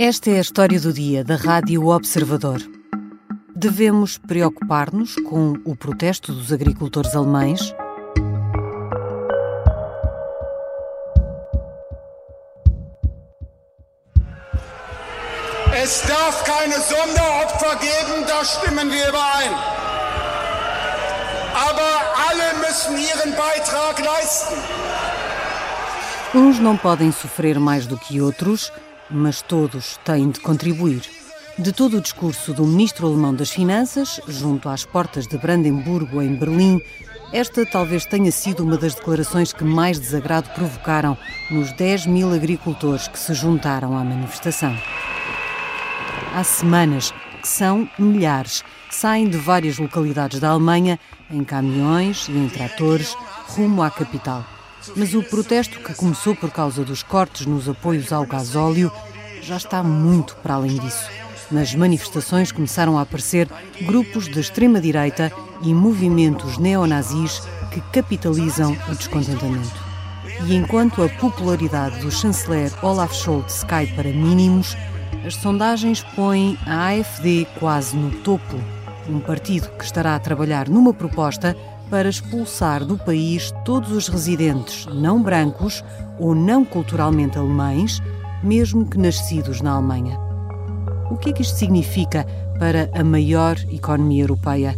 Esta é a história do dia da Rádio Observador. Devemos preocupar-nos com o protesto dos agricultores alemães? Es darf keine Sonderopfer geben, da stimmen wir überein. Aber alle müssen ihren Beitrag leisten. Uns não podem sofrer mais do que outros, mas todos têm de contribuir. De todo o discurso do ministro alemão das Finanças, junto às portas de Brandemburgo, em Berlim, esta talvez tenha sido uma das declarações que mais desagrado provocaram nos 10 mil agricultores que se juntaram à manifestação. Há semanas que são milhares, saem de várias localidades da Alemanha em caminhões e em tratores rumo à capital. Mas o protesto que começou por causa dos cortes nos apoios ao gasóleo já está muito para além disso. Nas manifestações começaram a aparecer grupos de extrema-direita e movimentos neonazis que capitalizam o descontentamento. E enquanto a popularidade do chanceler Olaf Scholz cai para mínimos, as sondagens põem a AfD quase no topo, um partido que estará a trabalhar numa proposta para expulsar do país todos os residentes não brancos ou não culturalmente alemães, mesmo que nascidos na Alemanha. O que é que isto significa para a maior economia europeia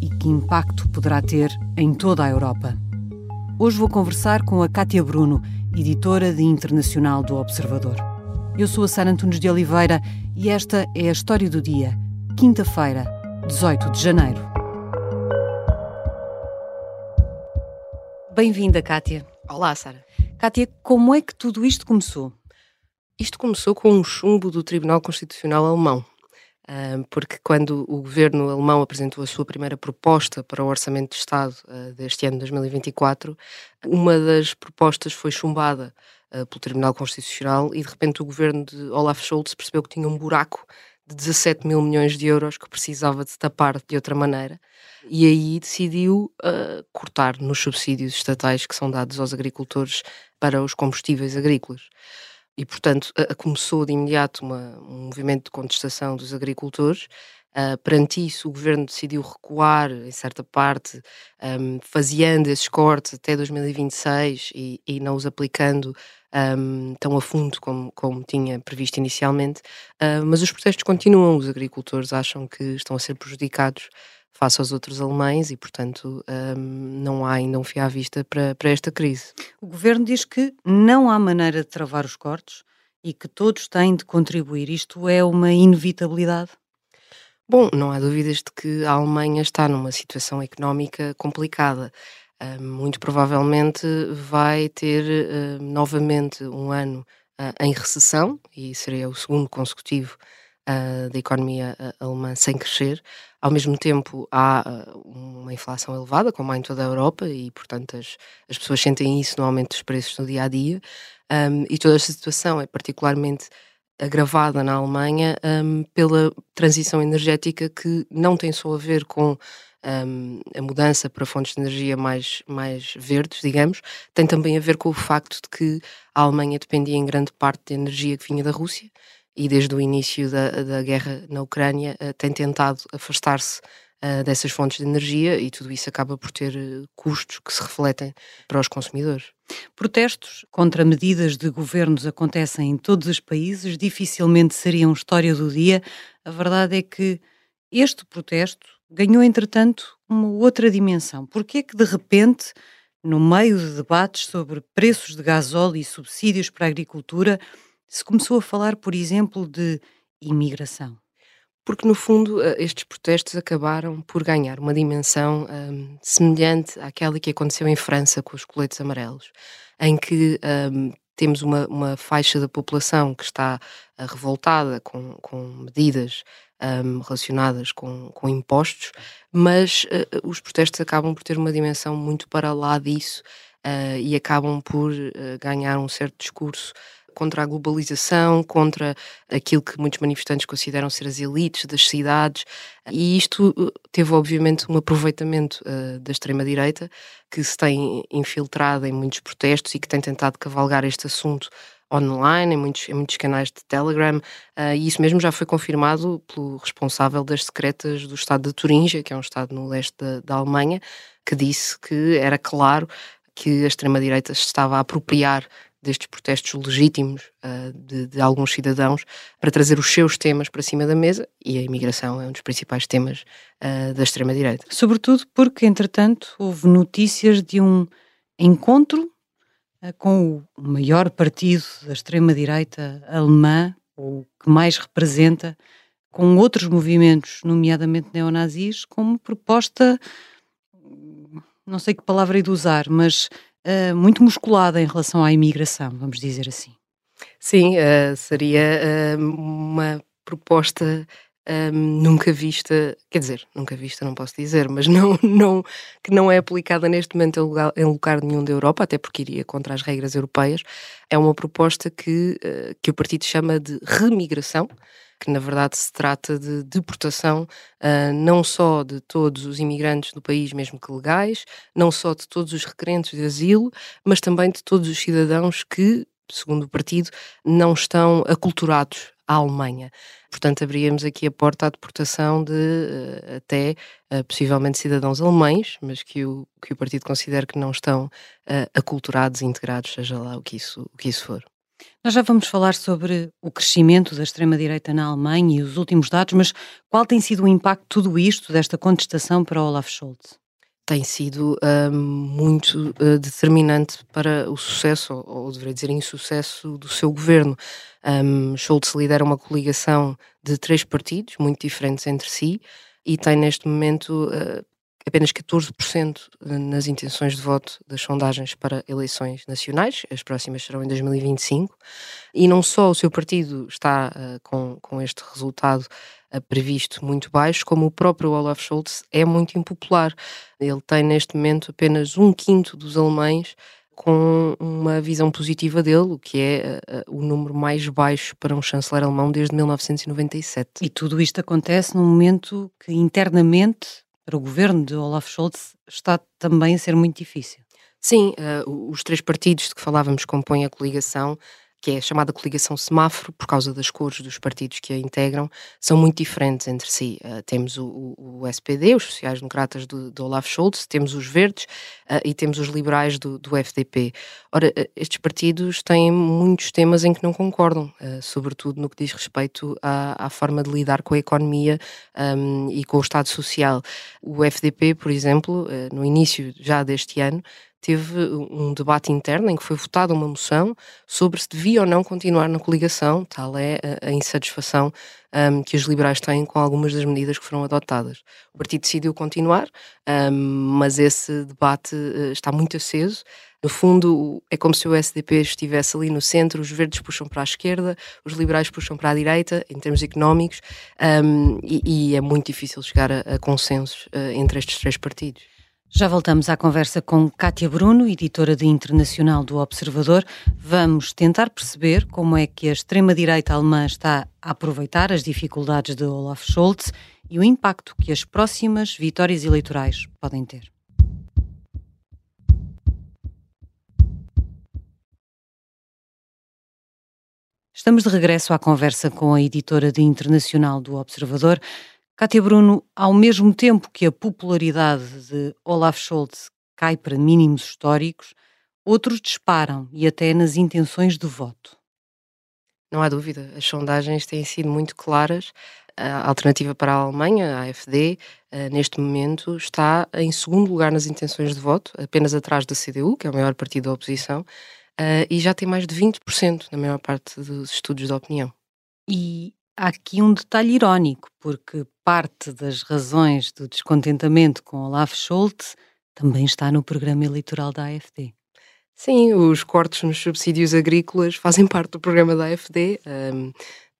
e que impacto poderá ter em toda a Europa? Hoje vou conversar com a Cátia Bruno, editora de Internacional do Observador. Eu sou a Sara Antunes de Oliveira e esta é a história do dia, quinta-feira, 18 de janeiro. Bem-vinda, Kátia. Olá, Sara. Kátia, como é que tudo isto começou? Isto começou com um chumbo do Tribunal Constitucional Alemão, porque quando o governo alemão apresentou a sua primeira proposta para o Orçamento de Estado ah, deste ano 2024, uma das propostas foi chumbada ah, pelo Tribunal Constitucional e de repente o governo de Olaf Scholz percebeu que tinha um buraco de 17 mil milhões de euros que precisava de tapar de outra maneira e aí decidiu uh, cortar nos subsídios estatais que são dados aos agricultores para os combustíveis agrícolas. E, portanto, uh, começou de imediato uma, um movimento de contestação dos agricultores. Uh, perante isso, o governo decidiu recuar, em certa parte, um, faseando esses cortes até 2026 e, e não os aplicando um, tão a fundo como, como tinha previsto inicialmente. Uh, mas os protestos continuam, os agricultores acham que estão a ser prejudicados face aos outros alemães e, portanto, um, não há ainda um fio à vista para, para esta crise. O governo diz que não há maneira de travar os cortes e que todos têm de contribuir. Isto é uma inevitabilidade? Bom, não há dúvidas de que a Alemanha está numa situação económica complicada. Uh, muito provavelmente vai ter uh, novamente um ano uh, em recessão, e seria o segundo consecutivo da economia alemã sem crescer. Ao mesmo tempo, há uma inflação elevada, como há em toda a Europa, e, portanto, as, as pessoas sentem isso no aumento dos preços no dia a dia. Um, e toda esta situação é particularmente agravada na Alemanha um, pela transição energética que não tem só a ver com um, a mudança para fontes de energia mais, mais verdes, digamos, tem também a ver com o facto de que a Alemanha dependia em grande parte de energia que vinha da Rússia e desde o início da, da guerra na Ucrânia uh, tem tentado afastar-se uh, dessas fontes de energia e tudo isso acaba por ter uh, custos que se refletem para os consumidores. Protestos contra medidas de governos acontecem em todos os países, dificilmente seriam história do dia. A verdade é que este protesto ganhou, entretanto, uma outra dimensão. Porque é que, de repente, no meio de debates sobre preços de gasóleo e subsídios para a agricultura, se começou a falar, por exemplo, de imigração? Porque, no fundo, eh, estes protestos acabaram por ganhar uma dimensão um, semelhante àquela que aconteceu em França com os coletes amarelos, em que um, temos uma, uma, faixa da população que está uh, revoltada com, com medidas um, relacionadas com, com, impostos, mas uh, os protestos acabam por ter uma dimensão muito para lá disso uh, e acabam por uh, ganhar um certo discurso contra a globalização, contra aquilo que muitos manifestantes consideram ser as elites das cidades, e isto teve obviamente um aproveitamento uh, da extrema-direita, que se tem infiltrado em muitos protestos e que tem tentado cavalgar este assunto online, em muitos, em muitos canais de Telegram, uh, e isso mesmo já foi confirmado pelo responsável das secretas do estado de Turíngia, que é um estado no leste da, da Alemanha, que disse que era claro que a extrema-direita se estava a apropriar destes protestos legítimos uh, de, de, alguns cidadãos para trazer os seus temas para cima da mesa e a imigração é um dos principais temas uh, da extrema-direita. Sobretudo porque, entretanto, houve notícias de um encontro com o maior partido da extrema-direita alemã, o que mais representa, com outros movimentos, nomeadamente neonazis, como proposta, não sei que palavra é de usar, mas uh, muito musculada em relação à imigração, vamos dizer assim. Sim, uh, seria uh, uma proposta um, nunca vista, quer dizer, nunca vista, não posso dizer, mas não, não, que não é aplicada neste momento em lugar, em lugar nenhum da Europa, até porque iria contra as regras europeias. É uma proposta que, uh, que o partido chama de remigração, que na verdade se trata de deportação uh, não só de todos os imigrantes do país, mesmo que legais, não só de todos os requerentes de asilo, mas também de todos os cidadãos que, segundo o partido, não estão aculturados à Alemanha. Portanto, abríamos aqui a porta à deportação de uh, até uh, possivelmente cidadãos alemães, mas que o, que o partido considera que não estão aculturados e integrados, seja lá o que isso, o que isso for. Nós já vamos falar sobre o crescimento da extrema-direita na Alemanha e os últimos dados, mas qual tem sido o impacto de tudo isto, desta contestação para Olaf Scholz? Tem sido uh, muito uh, determinante para o sucesso, ou, ou deveria dizer insucesso, do seu governo. Um, Scholz lidera uma coligação de três partidos, muito diferentes entre si, e tem neste momento uh, apenas 14% nas intenções de voto das sondagens para eleições nacionais, as próximas serão em 2025, e não só o seu partido está uh, com, com este resultado previsto muito baixo, como o próprio Olaf Scholz é muito impopular. Ele tem neste momento apenas um quinto dos alemães com uma visão positiva dele, o que é uh, o número mais baixo para um chanceler alemão desde 1997. E tudo isto acontece num momento que internamente para o governo de Olaf Scholz está também a ser muito difícil. Sim, uh, os três partidos de que falávamos compõem a coligação que é chamada coligação semáforo, por causa das cores dos partidos que a integram, são muito diferentes entre si. Uh, temos o, o, SPD, os sociais-democratas do, do, Olaf Scholz, temos os verdes uh, e temos os liberais do, do FDP. Ora, uh, estes partidos têm muitos temas em que não concordam, sobretudo no que diz respeito à, à forma de lidar com a economia um, e com o Estado Social. O FDP, por exemplo, no início já deste ano, teve um debate interno em que foi votada uma moção sobre se devia ou não continuar na coligação, tal é a, insatisfação um, que os liberais têm com algumas das medidas que foram adotadas. O partido decidiu continuar, um, mas esse debate uh, está muito aceso. No fundo, é como se o SDP estivesse ali no centro, os verdes puxam para a esquerda, os liberais puxam para a direita, em termos económicos, um, e, e, é muito difícil chegar a, a consensos uh, entre estes três partidos. Já voltamos à conversa com Kátia Bruno, editora de Internacional do Observador. Vamos tentar perceber como é que a extrema-direita alemã está a aproveitar as dificuldades de Olaf Scholz e o impacto que as próximas vitórias eleitorais podem ter. Estamos de regresso à conversa com a editora de Internacional do Observador. Cátia Bruno, ao mesmo tempo que a popularidade de Olaf Scholz cai para mínimos históricos, outros disparam e até nas intenções de voto. Não há dúvida, as sondagens têm sido muito claras. A alternativa para a Alemanha, a AfD, eh, neste momento está em segundo lugar nas intenções de voto, apenas atrás da CDU, que é o maior partido da oposição, eh, e já tem mais de 20% na maior parte dos estudos de opinião. E Há aqui um detalhe irónico, porque parte das razões do descontentamento com Olaf Scholz também está no programa eleitoral da AfD. Sim, os cortes nos subsídios agrícolas fazem parte do programa da AfD, um,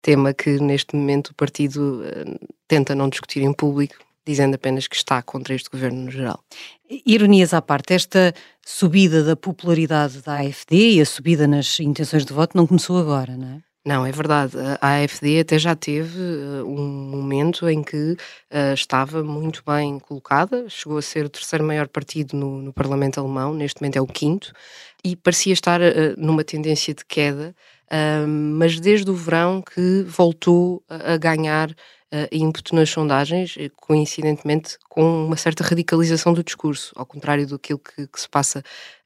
tema que neste momento o partido um, tenta não discutir em público, dizendo apenas que está contra este governo no geral. Ironias à parte, esta subida da popularidade da AfD e a subida nas intenções de voto não começou agora, não é? Não, é verdade. A AFD até já teve uh, um momento em que uh, estava muito bem colocada, chegou a ser o terceiro maior partido no, no Parlamento Alemão, neste momento é o quinto, e parecia estar uh, numa tendência de queda mas desde o verão que voltou a ganhar uh, ímpeto nas sondagens, coincidentemente com uma certa radicalização do discurso, ao contrário do que, que se passa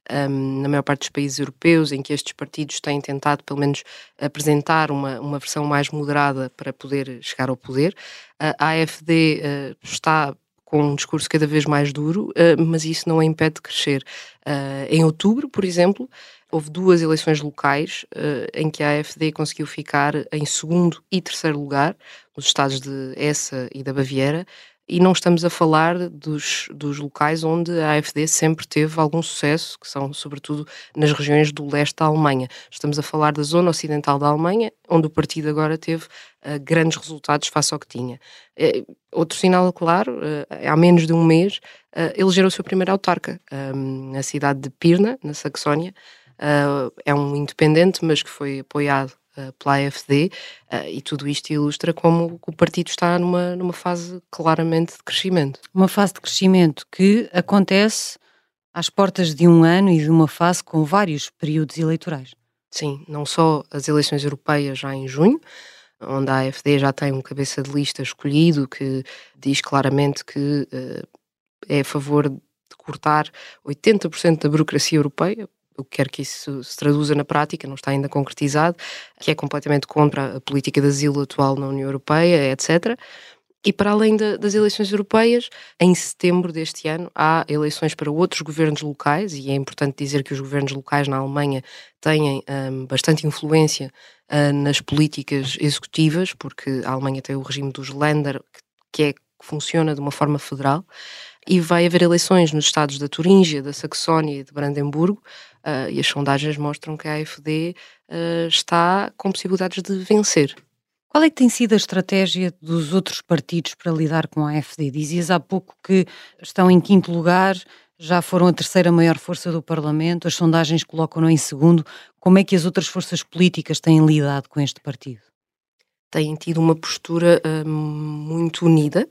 um, na maior parte dos países europeus, em que estes partidos têm tentado, pelo menos, apresentar uma, uma versão mais moderada para poder chegar ao poder. a AFD uh, está com um discurso cada vez mais duro, uh, mas isso não a impede de crescer. Uh, em outubro, por exemplo, houve duas eleições locais uh, em que a AfD conseguiu ficar em segundo e terceiro lugar, nos estados de Essa e da Baviera, e não estamos a falar dos, dos locais onde a AfD sempre teve algum sucesso, que são sobretudo nas regiões do leste da Alemanha. Estamos a falar da zona ocidental da Alemanha, onde o partido agora teve uh, grandes resultados face ao que tinha. Uh, outro sinal claro, uh, há menos de um mês, uh, elegeram o seu primeiro autarca, na cidade de Pirna, na Saxónia, é um independente, mas que foi apoiado pela AFD, ah, e tudo isto ilustra como o partido está numa, numa fase claramente de crescimento. Uma fase de crescimento que acontece às portas de um ano e de uma fase com vários períodos eleitorais. Sim, não só as eleições europeias já em junho, onde a AFD já tem um cabeça de lista escolhido que diz claramente que uh, é a favor de cortar 80% da burocracia europeia, o que que isso se traduza na prática, não está ainda concretizado, que é completamente contra a política de asilo atual na União Europeia, etc. E para além de, das eleições europeias, em setembro deste ano há eleições para outros governos locais, e é importante dizer que os governos locais na Alemanha têm um, bastante influência uh, nas políticas executivas, porque a Alemanha tem o regime dos Länder, que, é, que funciona de uma forma federal, e vai haver eleições nos estados da Turíngia, da Saxónia e de Brandemburgo, uh, e as sondagens mostram que a AfD uh, ah, está com possibilidades de vencer. Qual é que tem sido a estratégia dos outros partidos para lidar com a AfD? Dizias há pouco que estão em quinto lugar, já foram a terceira maior força do Parlamento, as sondagens colocam-no em segundo. Como é que as outras forças políticas têm lidado com este partido? Têm tido uma postura uh, muito unida,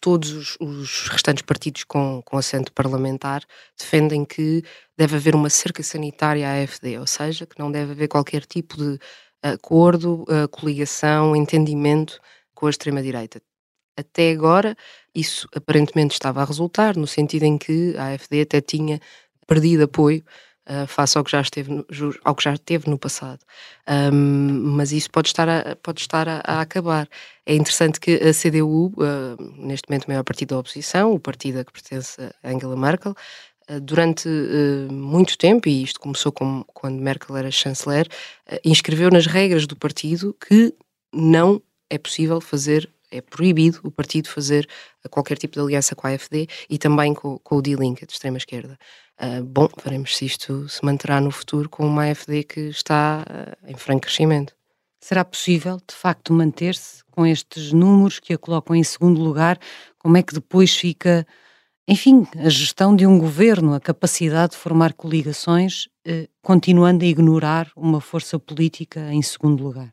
todos os, os, restantes partidos com, com assento parlamentar defendem que deve haver uma cerca sanitária à AFD, ou seja, que não deve haver qualquer tipo de acordo, uh, coligação, entendimento com a extrema-direita. Até agora, isso aparentemente estava a resultar, no sentido em que a AFD até tinha perdido apoio uh, face ao que já esteve no, ao que já teve no passado. Um, mas isso pode estar, a, pode estar a, a, acabar. É interessante que a CDU, uh, neste momento o maior partido da oposição, o partido a que pertence a Angela Merkel, uh, durante muito tempo, e isto começou com, quando Merkel era chanceler, inscreveu nas regras do partido que não é possível fazer é proibido o partido fazer qualquer tipo de aliança com a AfD e também com, com o D-Link, de extrema-esquerda. Uh, bom, veremos se isto se manterá no futuro com uma AFD que está uh, em franco crescimento. Será possível, de facto, manter-se com estes números que a colocam em segundo lugar? Como é que depois fica, enfim, a gestão de um governo, a capacidade de formar coligações, uh, continuando a ignorar uma força política em segundo lugar?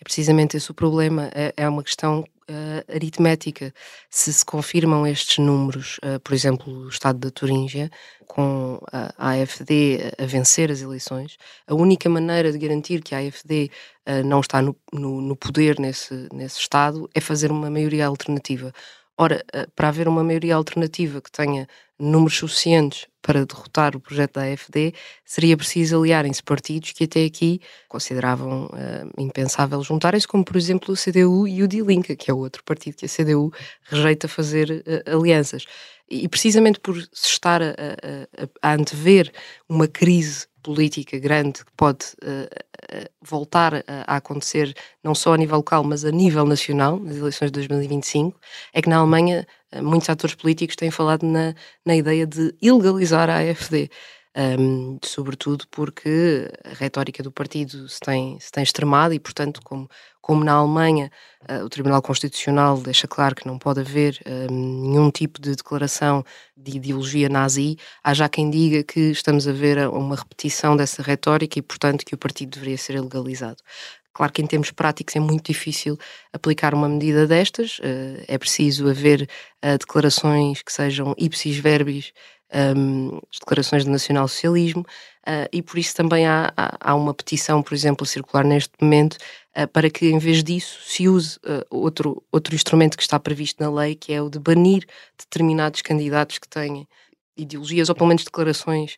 É precisamente esse o problema. É, é uma questão uh, aritmética. Se se confirmam estes números, uh, por exemplo, o Estado da Turíngia, com a AFD a vencer as eleições, a única maneira de garantir que a AFD uh, não está no, no, no, poder nesse, nesse Estado é fazer uma maioria alternativa. Ora, para haver uma maioria alternativa que tenha números suficientes para derrotar o projeto da AFD, seria preciso aliarem-se partidos que até aqui consideravam uh, impensável juntarem-se, como por exemplo o CDU e o Die Linke, que é outro partido que a CDU rejeita fazer uh, alianças. E precisamente por se estar a, a, a antever uma crise política grande que pode uh, voltar a, a, acontecer não só a nível local, mas a nível nacional, nas eleições de 2025, é que na Alemanha muitos atores políticos têm falado na, na ideia de ilegalizar a AfD. Um, sobretudo porque a retórica do partido se tem, se tem extremado e, portanto, como, como na Alemanha uh, o Tribunal Constitucional deixa claro que não pode haver um, nenhum tipo de declaração de ideologia nazi, há já quem diga que estamos a ver uma repetição dessa retórica e, portanto, que o partido deveria ser ilegalizado. Claro que em termos práticos é muito difícil aplicar uma medida destas, uh, é preciso haver uh, declarações que sejam ipsis verbis, um, as declarações do nacional-socialismo, uh, e por isso também há, há, há, uma petição, por exemplo, circular neste momento, uh, para que em vez disso se use uh, outro, outro instrumento que está previsto na lei, que é o de banir determinados candidatos que têm ideologias ou pelo menos declarações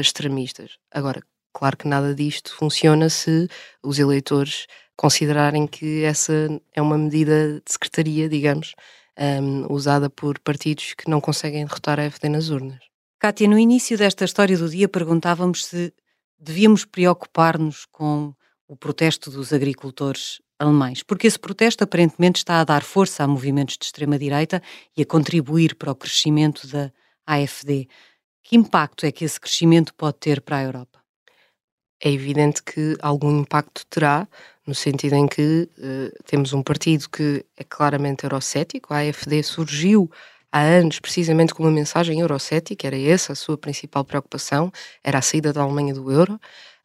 extremistas. Agora, claro que nada disto funciona se os eleitores considerarem que essa é uma medida de secretaria, digamos, um, usada por partidos que não conseguem derrotar a FD nas urnas. Kátia, no início desta história do dia perguntávamos se devíamos preocupar-nos com o protesto dos agricultores alemães, porque esse protesto aparentemente está a dar força a movimentos de extrema-direita e a contribuir para o crescimento da AFD. Que impacto é que esse crescimento pode ter para a Europa? É evidente que algum impacto terá, no sentido em que uh, temos um partido que é claramente eurocético, a AFD surgiu há anos precisamente com uma mensagem eurocética, era essa a sua principal preocupação, era a saída da Alemanha do euro,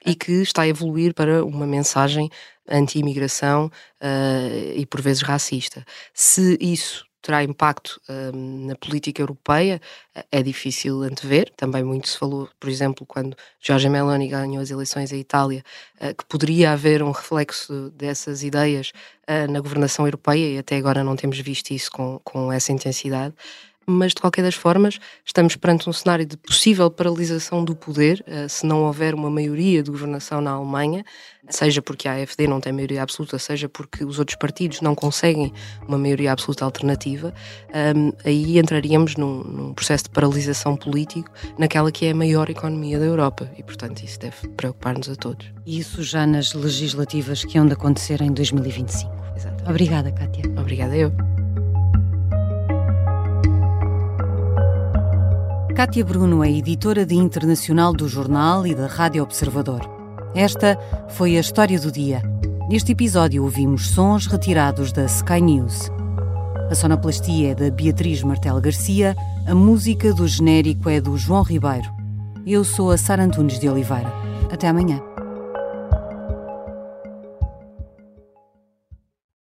e que está a evoluir para uma mensagem anti-imigração uh, e por vezes racista. Se isso terá impacto um, na política europeia é difícil antever. Também muito se falou, por exemplo, quando Giorgia Meloni ganhou as eleições em Itália, uh, que poderia haver um reflexo dessas ideias uh, na governação europeia e até agora não temos visto isso com, com essa intensidade mas de qualquer das formas estamos perante um cenário de possível paralisação do poder uh, se não houver uma maioria de governação na Alemanha, seja porque a AfD não tem maioria absoluta, seja porque os outros partidos não conseguem uma maioria absoluta alternativa, ehm, aí entraríamos num, num, processo de paralisação político naquela que é a maior economia da Europa e, portanto, isso deve preocupar-nos a todos. E isso já nas legislativas que hão de acontecer em 2025. Exato. Obrigada, Kátia. Obrigada eu. Cátia Bruno é editora de internacional do jornal e da Rádio Observador. Esta foi a história do dia. Neste episódio ouvimos sons retirados da Sky News. A sonoplastia é da Beatriz Martel Garcia, a música do genérico é do João Ribeiro. Eu sou a Sara Antunes de Oliveira. Até amanhã.